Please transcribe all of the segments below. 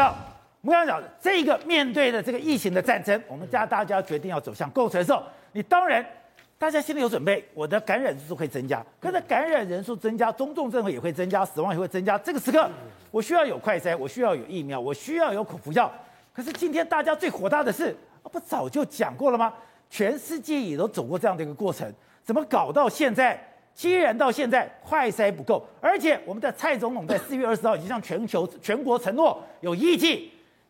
道，我们刚刚讲这一个面对的这个疫情的战争，我们家大家决定要走向共存的时候，你当然大家心里有准备，我的感染人数会增加，可是感染人数增加，中重症也会增加，死亡也会增加。这个时刻，我需要有快筛，我需要有疫苗，我需要有口服药。可是今天大家最火大的是，不早就讲过了吗？全世界也都走过这样的一个过程，怎么搞到现在？既然到现在快筛不够，而且我们的蔡总统在四月二十号已经向全球全国承诺有意见，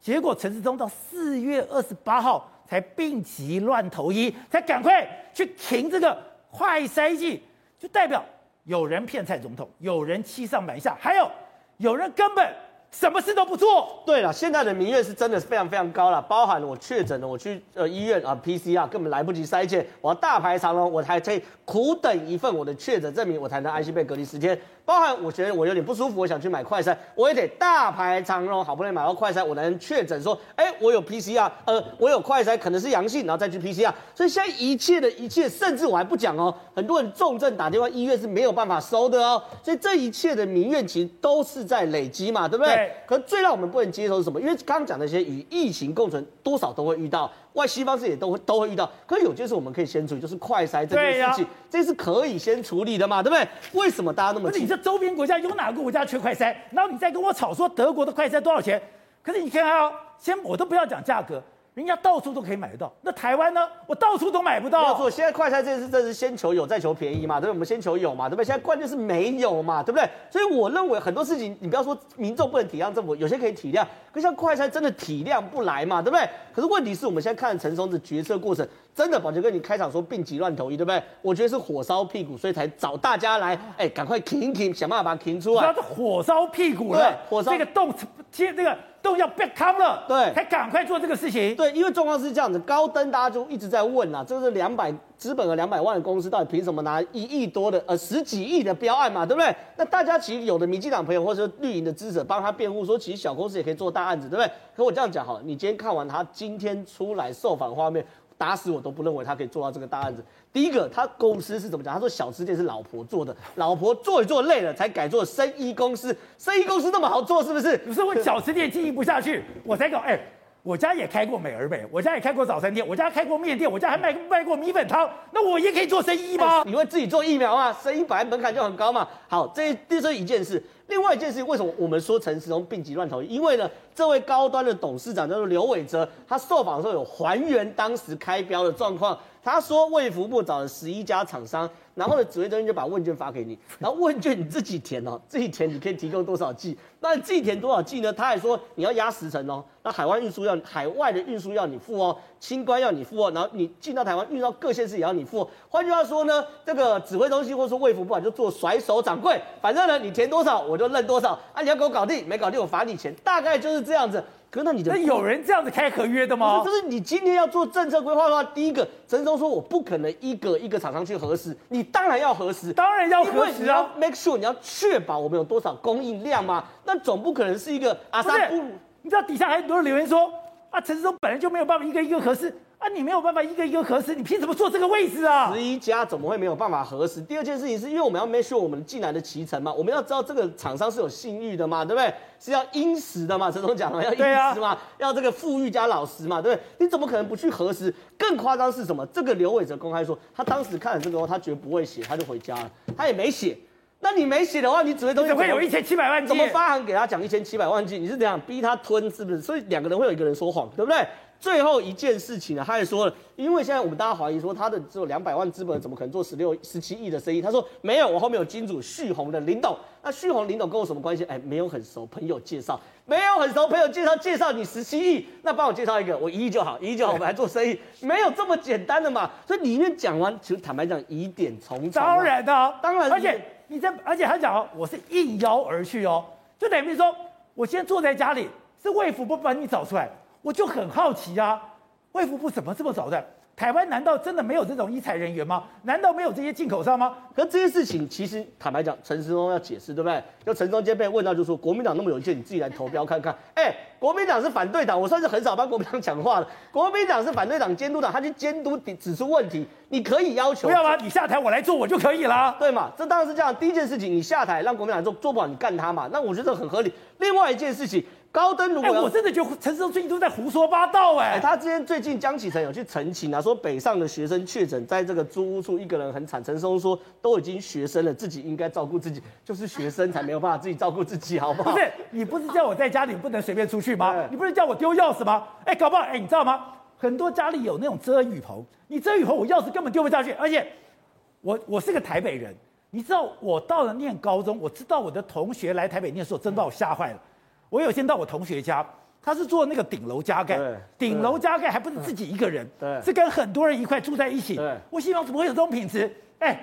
结果陈世忠到四月二十八号才病急乱投医，才赶快去停这个快筛剂，就代表有人骗蔡总统，有人欺上瞒下，还有有人根本。什么事都不做。对了，现在的民怨是真的是非常非常高了，包含我确诊了，我去呃医院啊 PCR 根本来不及筛检，我要大排长龙，我才可以苦等一份我的确诊证明，我才能安心被隔离十天。包含我觉得我有点不舒服，我想去买快餐，我也得大排长龙，好不容易买到快餐，我才能确诊说，哎，我有 PCR，呃，我有快餐，可能是阳性，然后再去 PCR。所以现在一切的一切，甚至我还不讲哦，很多人重症打电话医院是没有办法收的哦。所以这一切的民怨其实都是在累积嘛，对不对？对。可最让我们不能接受是什么？因为刚刚讲那些与疫情共存，多少都会遇到。外西方世界都会都会遇到，可是有件事我们可以先处理，就是快筛这件事情，啊、这是可以先处理的嘛，对不对？为什么大家那么？你这周边国家有哪个国家缺快筛？然后你再跟我吵说德国的快筛多少钱？可是你看啊，先我都不要讲价格。人家到处都可以买得到，那台湾呢？我到处都买不到。没有错，现在快餐这件事，这是先求有，再求便宜嘛，对不对？我们先求有嘛，对不对？现在关键是没有嘛，对不对？所以我认为很多事情，你不要说民众不能体谅政府，有些可以体谅，可像快餐真的体谅不来嘛，对不对？可是问题是我们现在看陈松的决策过程，真的，宝杰哥你开场说病急乱投医，对不对？我觉得是火烧屁股，所以才找大家来，哎，赶快停一停，想办法把它停出来。他是火烧屁股了，对，火烧这个洞接这个。都要被坑了，对，才赶快做这个事情。对，因为状况是这样子，高登大家就一直在问啊，这是两百资本额两百万的公司，到底凭什么拿一亿多的呃十几亿的标案嘛，对不对？那大家其实有的民进党朋友或者说绿营的支持者帮他辩护，说其实小公司也可以做大案子，对不对？可我这样讲好了，你今天看完他今天出来受访画面。打死我都不认为他可以做到这个大案子。第一个，他公司是怎么讲？他说小吃店是老婆做的，老婆做一做累了才改做生意公司。生意公司那么好做，是不是？不是我小吃店经营不下去，我才搞。哎，我家也开过美而美，我家也开过早餐店，我家开过面店，我家还卖卖过米粉汤。那我也可以做生意吗？你会自己做疫苗啊？生意本来门槛就很高嘛。好，这这是一件事。另外一件事情，为什么我们说陈时中病急乱投医？因为呢，这位高端的董事长叫做刘伟哲，他受访的时候有还原当时开标的状况。他说卫福部找了十一家厂商，然后呢，指挥中心就把问卷发给你，然后问卷你自己填哦，自己填你可以提供多少剂，那你自己填多少剂呢？他还说你要压十成哦，那海外运输要海外的运输要你付哦，清关要你付哦，然后你进到台湾运到各县市也要你付哦。换句话说呢，这个指挥中心或者说卫福部就做甩手掌柜，反正呢你填多少我就认多少啊，你要给我搞定，没搞定我罚你钱，大概就是这样子。可是那你的那有人这样子开合约的吗？就是你今天要做政策规划的话，第一个陈时中说我不可能一个一个厂商去核实，你当然要核实，当然要核实啊，make sure 你要确保我们有多少供应量嘛，那总不可能是一个阿萨布鲁，你知道底下还有很多人留言说啊，陈松本来就没有办法一个一个核实。那、啊、你没有办法一个一个核实，你凭什么坐这个位置啊？十一家怎么会没有办法核实？第二件事情是因为我们要 make sure 我们进来的期程嘛，我们要知道这个厂商是有信誉的嘛，对不对？是要殷实的嘛，陈总讲了 要殷实嘛，啊、要这个富裕加老实嘛，对不对？你怎么可能不去核实？更夸张是什么？这个刘伟哲公开说，他当时看了这个后，他觉得不会写，他就回家了，他也没写。那你没写的话，你指挥中心怎么会有一千七百万剂？怎么发行给他讲一千七百万剂？你是怎样逼他吞，是不是？所以两个人会有一个人说谎，对不对？最后一件事情呢，他也说了，因为现在我们大家怀疑说他的只有两百万资本，怎么可能做十六、十七亿的生意？他说没有，我后面有金主旭红的林董。那旭红林董跟我什么关系？哎，没有很熟，朋友介绍，没有很熟，朋友介绍介绍你十七亿，那帮我介绍一个，我一亿就好，一亿就好，我们 来做生意，没有这么简单的嘛。所以里面讲完，其实坦白讲，疑点重重。当然的、啊，当然，而且你在，而且他讲哦，我是应邀而去哦，就等于说，我现在坐在家里，是卫福不把你找出来，我就很好奇啊。卫福部怎么这么早的？台湾难道真的没有这种医材人员吗？难道没有这些进口商吗？可这些事情其实坦白讲，陈时中要解释，对不对？就陈时中今天被问到，就说国民党那么有意见，你自己来投标看看。哎、欸，国民党是反对党，我算是很少帮国民党讲话的。国民党是反对党监督党，他去监督指出问题，你可以要求。不要吗？你下台我来做，我就可以啦。对嘛？这当然是这样。第一件事情，你下台让国民党做做不好，你干他嘛？那我觉得很合理。另外一件事情。高登如果、欸，我真的觉得陈时中最近都在胡说八道哎、欸。他之前最近江启臣有去澄清啊，说北上的学生确诊在这个租屋处一个人很惨。陈时中说都已经学生了，自己应该照顾自己，就是学生才没有办法自己照顾自己，好不好？不是，你不是叫我在家里不能随便出去吗？你不是叫我丢钥匙吗？哎、欸，搞不好哎、欸，你知道吗？很多家里有那种遮雨棚，你遮雨棚，我钥匙根本丢不下去。而且我我是个台北人，你知道我到了念高中，我知道我的同学来台北念书，真把我吓坏了。我有先到我同学家，他是做那个顶楼加盖，顶楼加盖还不是自己一个人，对，是跟很多人一块住在一起。对，我希望怎么会有这种品质？哎，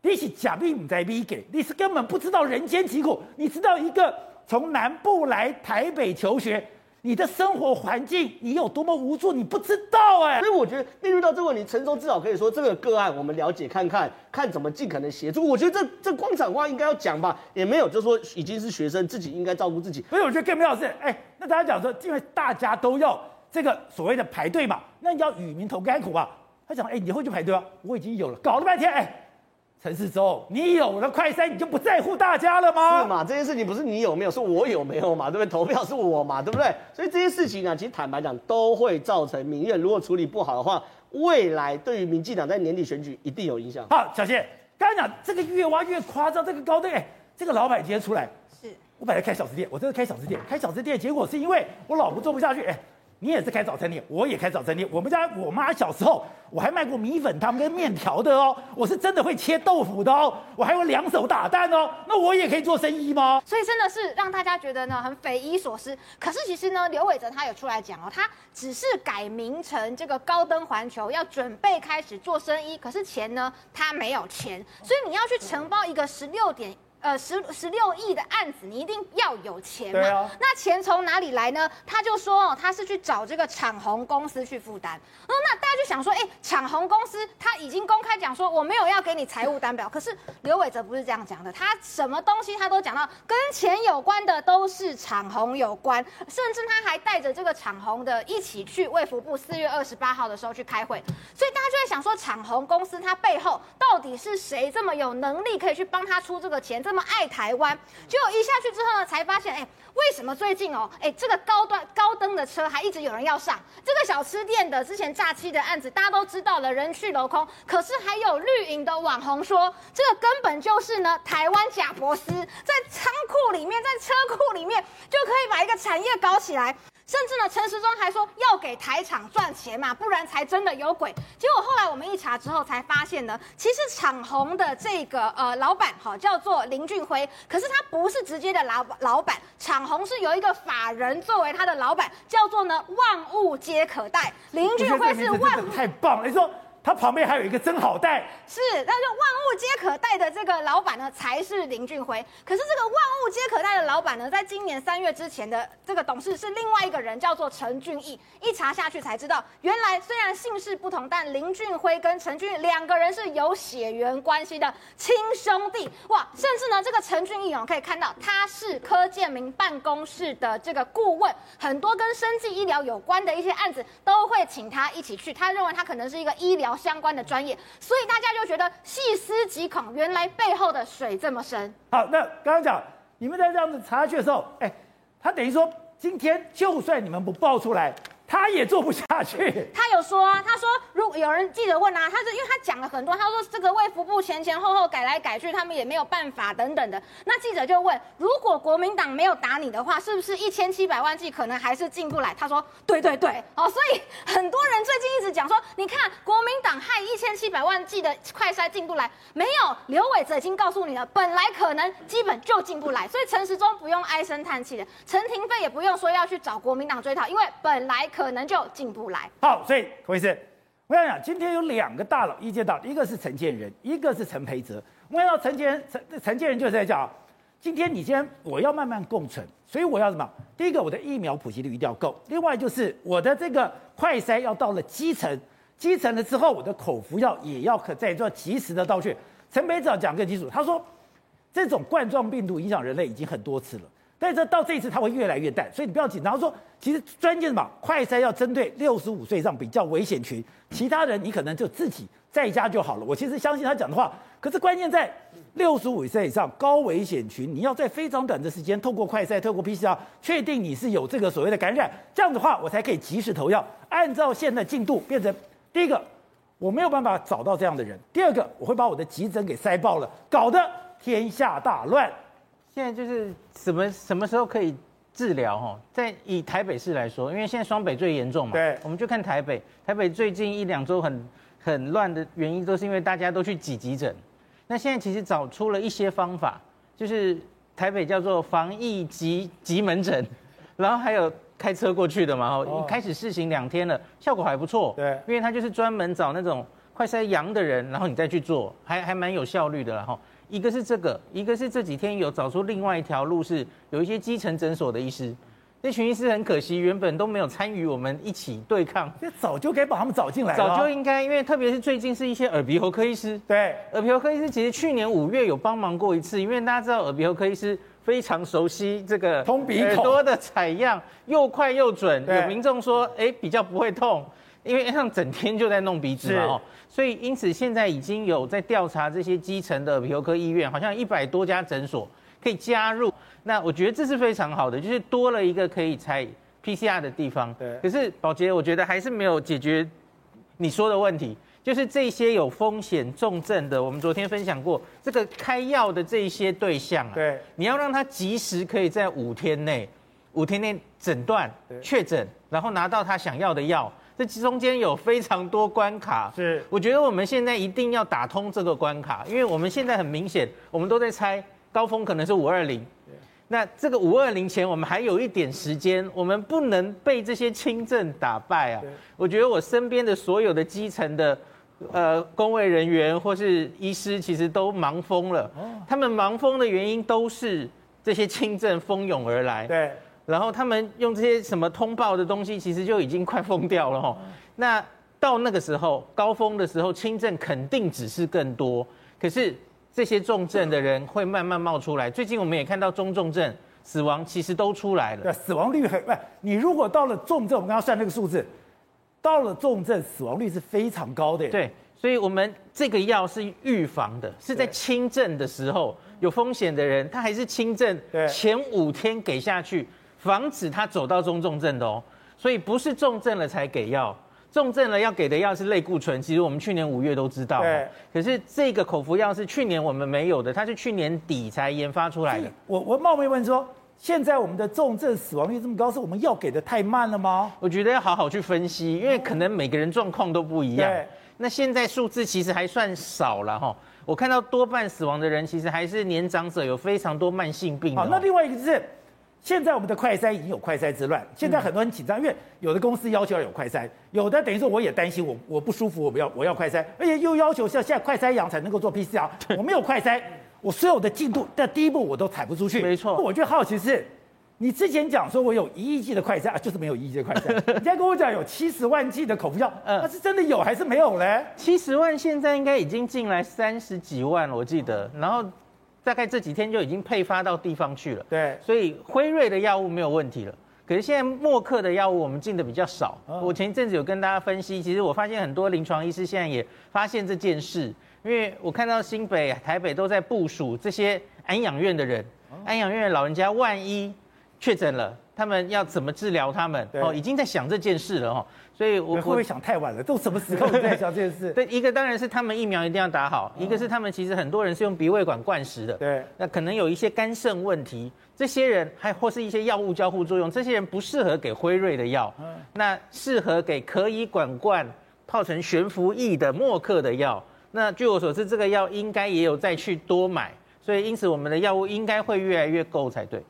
你是假币你在币给，你是根本不知道人间疾苦。你知道一个从南部来台北求学。你的生活环境，你有多么无助，你不知道哎、欸。所以我觉得面对到这个问题，陈时中至少可以说这个个案，我们了解看看，看怎么尽可能协助。我觉得这这光场话应该要讲吧，也没有，就是说已经是学生自己应该照顾自己。所以我觉得更重要的是，哎，那大家讲说，因为大家都要这个所谓的排队嘛，那你要与民同甘苦啊。他讲，哎，你会去排队啊？我已经有了，搞了半天，哎。陈世忠，你有了快筛，你就不在乎大家了吗？是嘛？这件事情不是你有没有，是我有没有嘛？对不对？投票是我嘛？对不对？所以这些事情呢，其实坦白讲，都会造成民怨。如果处理不好的话，未来对于民进党在年底选举一定有影响。好，小谢，刚才讲这个越挖越夸张，这个高登，哎，这个老板今天出来，是我本来开小吃店，我真的开小吃店，开小吃店，结果是因为我老婆做不下去，哎。你也是开早餐店，我也开早餐店。我们家我妈小时候，我还卖过米粉汤跟面条的哦。我是真的会切豆腐的哦，我还会两手打蛋哦。那我也可以做生意吗？所以真的是让大家觉得呢很匪夷所思。可是其实呢，刘伟哲他有出来讲哦，他只是改名成这个高登环球，要准备开始做生意。可是钱呢，他没有钱，所以你要去承包一个十六点。呃，十十六亿的案子，你一定要有钱嘛？啊、那钱从哪里来呢？他就说哦，他是去找这个长鸿公司去负担。哦，那大家就想说，哎，长鸿公司他已经公开讲说我没有要给你财务单表。可是刘伟哲不是这样讲的，他什么东西他都讲到跟钱有关的都是长鸿有关，甚至他还带着这个长鸿的一起去卫福部四月二十八号的时候去开会。所以大家就在想说，长鸿公司它背后到底是谁这么有能力可以去帮他出这个钱？这那么爱台湾，结果一下去之后呢，才发现，哎，为什么最近哦，哎，这个高端高登的车还一直有人要上？这个小吃店的之前诈欺的案子，大家都知道了，人去楼空。可是还有绿营的网红说，这个根本就是呢，台湾贾伯斯在仓库里面，在车库里面就可以把一个产业搞起来。甚至呢，陈时中还说要给台厂赚钱嘛，不然才真的有鬼。结果后来我们一查之后才发现呢，其实厂红的这个呃老板哈叫做林俊辉，可是他不是直接的老老板，厂红是有一个法人作为他的老板，叫做呢万物皆可贷。林俊辉是万太棒了，你说。他旁边还有一个真好带，是，但是万物皆可带的这个老板呢，才是林俊辉。可是这个万物皆可带的老板呢，在今年三月之前的这个董事是另外一个人，叫做陈俊义。一查下去才知道，原来虽然姓氏不同，但林俊辉跟陈俊义两个人是有血缘关系的亲兄弟。哇，甚至呢，这个陈俊义哦，可以看到他是柯建铭办公室的这个顾问，很多跟生技医疗有关的一些案子都会请他一起去。他认为他可能是一个医疗。相关的专业，所以大家就觉得细思极恐，原来背后的水这么深。好，那刚刚讲你们在这样子查下去的时候，哎，他等于说今天就算你们不爆出来。他也做不下去。他有说啊，他说如果有人记者问啊，他是因为他讲了很多，他说这个卫福部前前后后改来改去，他们也没有办法等等的。那记者就问，如果国民党没有打你的话，是不是一千七百万剂可能还是进不来？他说对对对，哦，所以很多人最近一直讲说，你看国民党害一千七百万剂的快筛进不来，没有，刘伟哲已经告诉你了，本来可能基本就进不来，所以陈时中不用唉声叹气的，陈亭妃也不用说要去找国民党追讨，因为本来。可能就进不来。好，所以各位是，我想讲，今天有两个大佬意见到，一个是陈建仁，一个是陈培哲。我看到陈建仁，陈陈建仁就是在讲，今天你先我要慢慢共存，所以我要什么？第一个，我的疫苗普及率一定要够；另外就是我的这个快筛要到了基层，基层了之后，我的口服药也要可再做及时的到去。陈培哲讲个基础，他说这种冠状病毒影响人类已经很多次了。但是到这一次，它会越来越淡，所以你不要紧张。说其实专键什么？快筛要针对六十五岁以上比较危险群，其他人你可能就自己在家就好了。我其实相信他讲的话，可是关键在六十五岁以上高危险群，你要在非常短的时间透过快筛、透过 PCR 确定你是有这个所谓的感染，这样的话我才可以及时投药。按照现在进度变成第一个，我没有办法找到这样的人；第二个，我会把我的急诊给塞爆了，搞得天下大乱。现在就是什么什么时候可以？治疗哈，在以台北市来说，因为现在双北最严重嘛，对，我们就看台北。台北最近一两周很很乱的原因，都是因为大家都去挤急诊。那现在其实找出了一些方法，就是台北叫做防疫急急门诊，然后还有开车过去的嘛，哦，开始试行两天了，效果还不错。对，因为他就是专门找那种快筛阳的人，然后你再去做，还还蛮有效率的了哈。一个是这个，一个是这几天有找出另外一条路，是有一些基层诊所的医师，那群医师很可惜，原本都没有参与我们一起对抗，这早就该把他们找进来了，早就应该，因为特别是最近是一些耳鼻喉科医师，对，耳鼻喉科医师其实去年五月有帮忙过一次，因为大家知道耳鼻喉科医师非常熟悉这个通鼻耳朵的采样，又快又准，有民众说，哎，比较不会痛。因为像整天就在弄鼻子嘛，哦，所以因此现在已经有在调查这些基层的皮尤科医院，好像一百多家诊所可以加入。那我觉得这是非常好的，就是多了一个可以采 PCR 的地方。对。可是宝杰，我觉得还是没有解决你说的问题，就是这些有风险重症的，我们昨天分享过这个开药的这些对象啊，对，你要让他及时可以在五天内，五天内诊断确诊，然后拿到他想要的药。这中间有非常多关卡，是我觉得我们现在一定要打通这个关卡，因为我们现在很明显，我们都在猜高峰可能是五二零，那这个五二零前我们还有一点时间，我们不能被这些轻症打败啊！我觉得我身边的所有的基层的呃工卫人员或是医师，其实都忙疯了，他们忙疯的原因都是这些轻症蜂拥而来。对。然后他们用这些什么通报的东西，其实就已经快疯掉了哈。那到那个时候高峰的时候，轻症肯定只是更多，可是这些重症的人会慢慢冒出来。最近我们也看到中重症死亡其实都出来了。对，死亡率很，不，你如果到了重症，我们刚刚算那个数字，到了重症死亡率是非常高的。对，所以我们这个药是预防的，是在轻症的时候有风险的人，他还是轻症，前五天给下去。防止他走到中重症的哦，所以不是重症了才给药，重症了要给的药是类固醇。其实我们去年五月都知道，对。可是这个口服药是去年我们没有的，它是去年底才研发出来的。我我冒昧问说，现在我们的重症死亡率这么高，是我们药给的太慢了吗？我觉得要好好去分析，因为可能每个人状况都不一样。对。那现在数字其实还算少了哈，我看到多半死亡的人其实还是年长者，有非常多慢性病。好，那另外一个就是。现在我们的快筛已经有快筛之乱，现在很多人紧张，因为有的公司要求要有快筛，有的等于说我也担心我我不舒服，我不要我要快筛，而且又要求像现在快筛阳才能够做 PCR，我没有快筛，我所有的进度的第一步我都踩不出去。没错，我就好奇是，你之前讲说我有一亿剂的快筛啊，就是没有一亿剂的快筛，你现在跟我讲有七十万剂的口服药，那是真的有还是没有嘞？七十万现在应该已经进来三十几万了，我记得，然后。大概这几天就已经配发到地方去了。对，所以辉瑞的药物没有问题了。可是现在默克的药物我们进的比较少。我前一阵子有跟大家分析，其实我发现很多临床医师现在也发现这件事，因为我看到新北、台北都在部署这些安养院的人，安养院的老人家万一确诊了，他们要怎么治疗他们？哦，已经在想这件事了哦。所以我会不会想太晚了？都什么时候在想这件事？对，一个当然是他们疫苗一定要打好，一个是他们其实很多人是用鼻胃管灌食的，对，那可能有一些肝肾问题，这些人还或是一些药物交互作用，这些人不适合给辉瑞的药，那适合给可以管灌泡成悬浮液的默克的药。那据我所知，这个药应该也有再去多买，所以因此我们的药物应该会越来越够才对。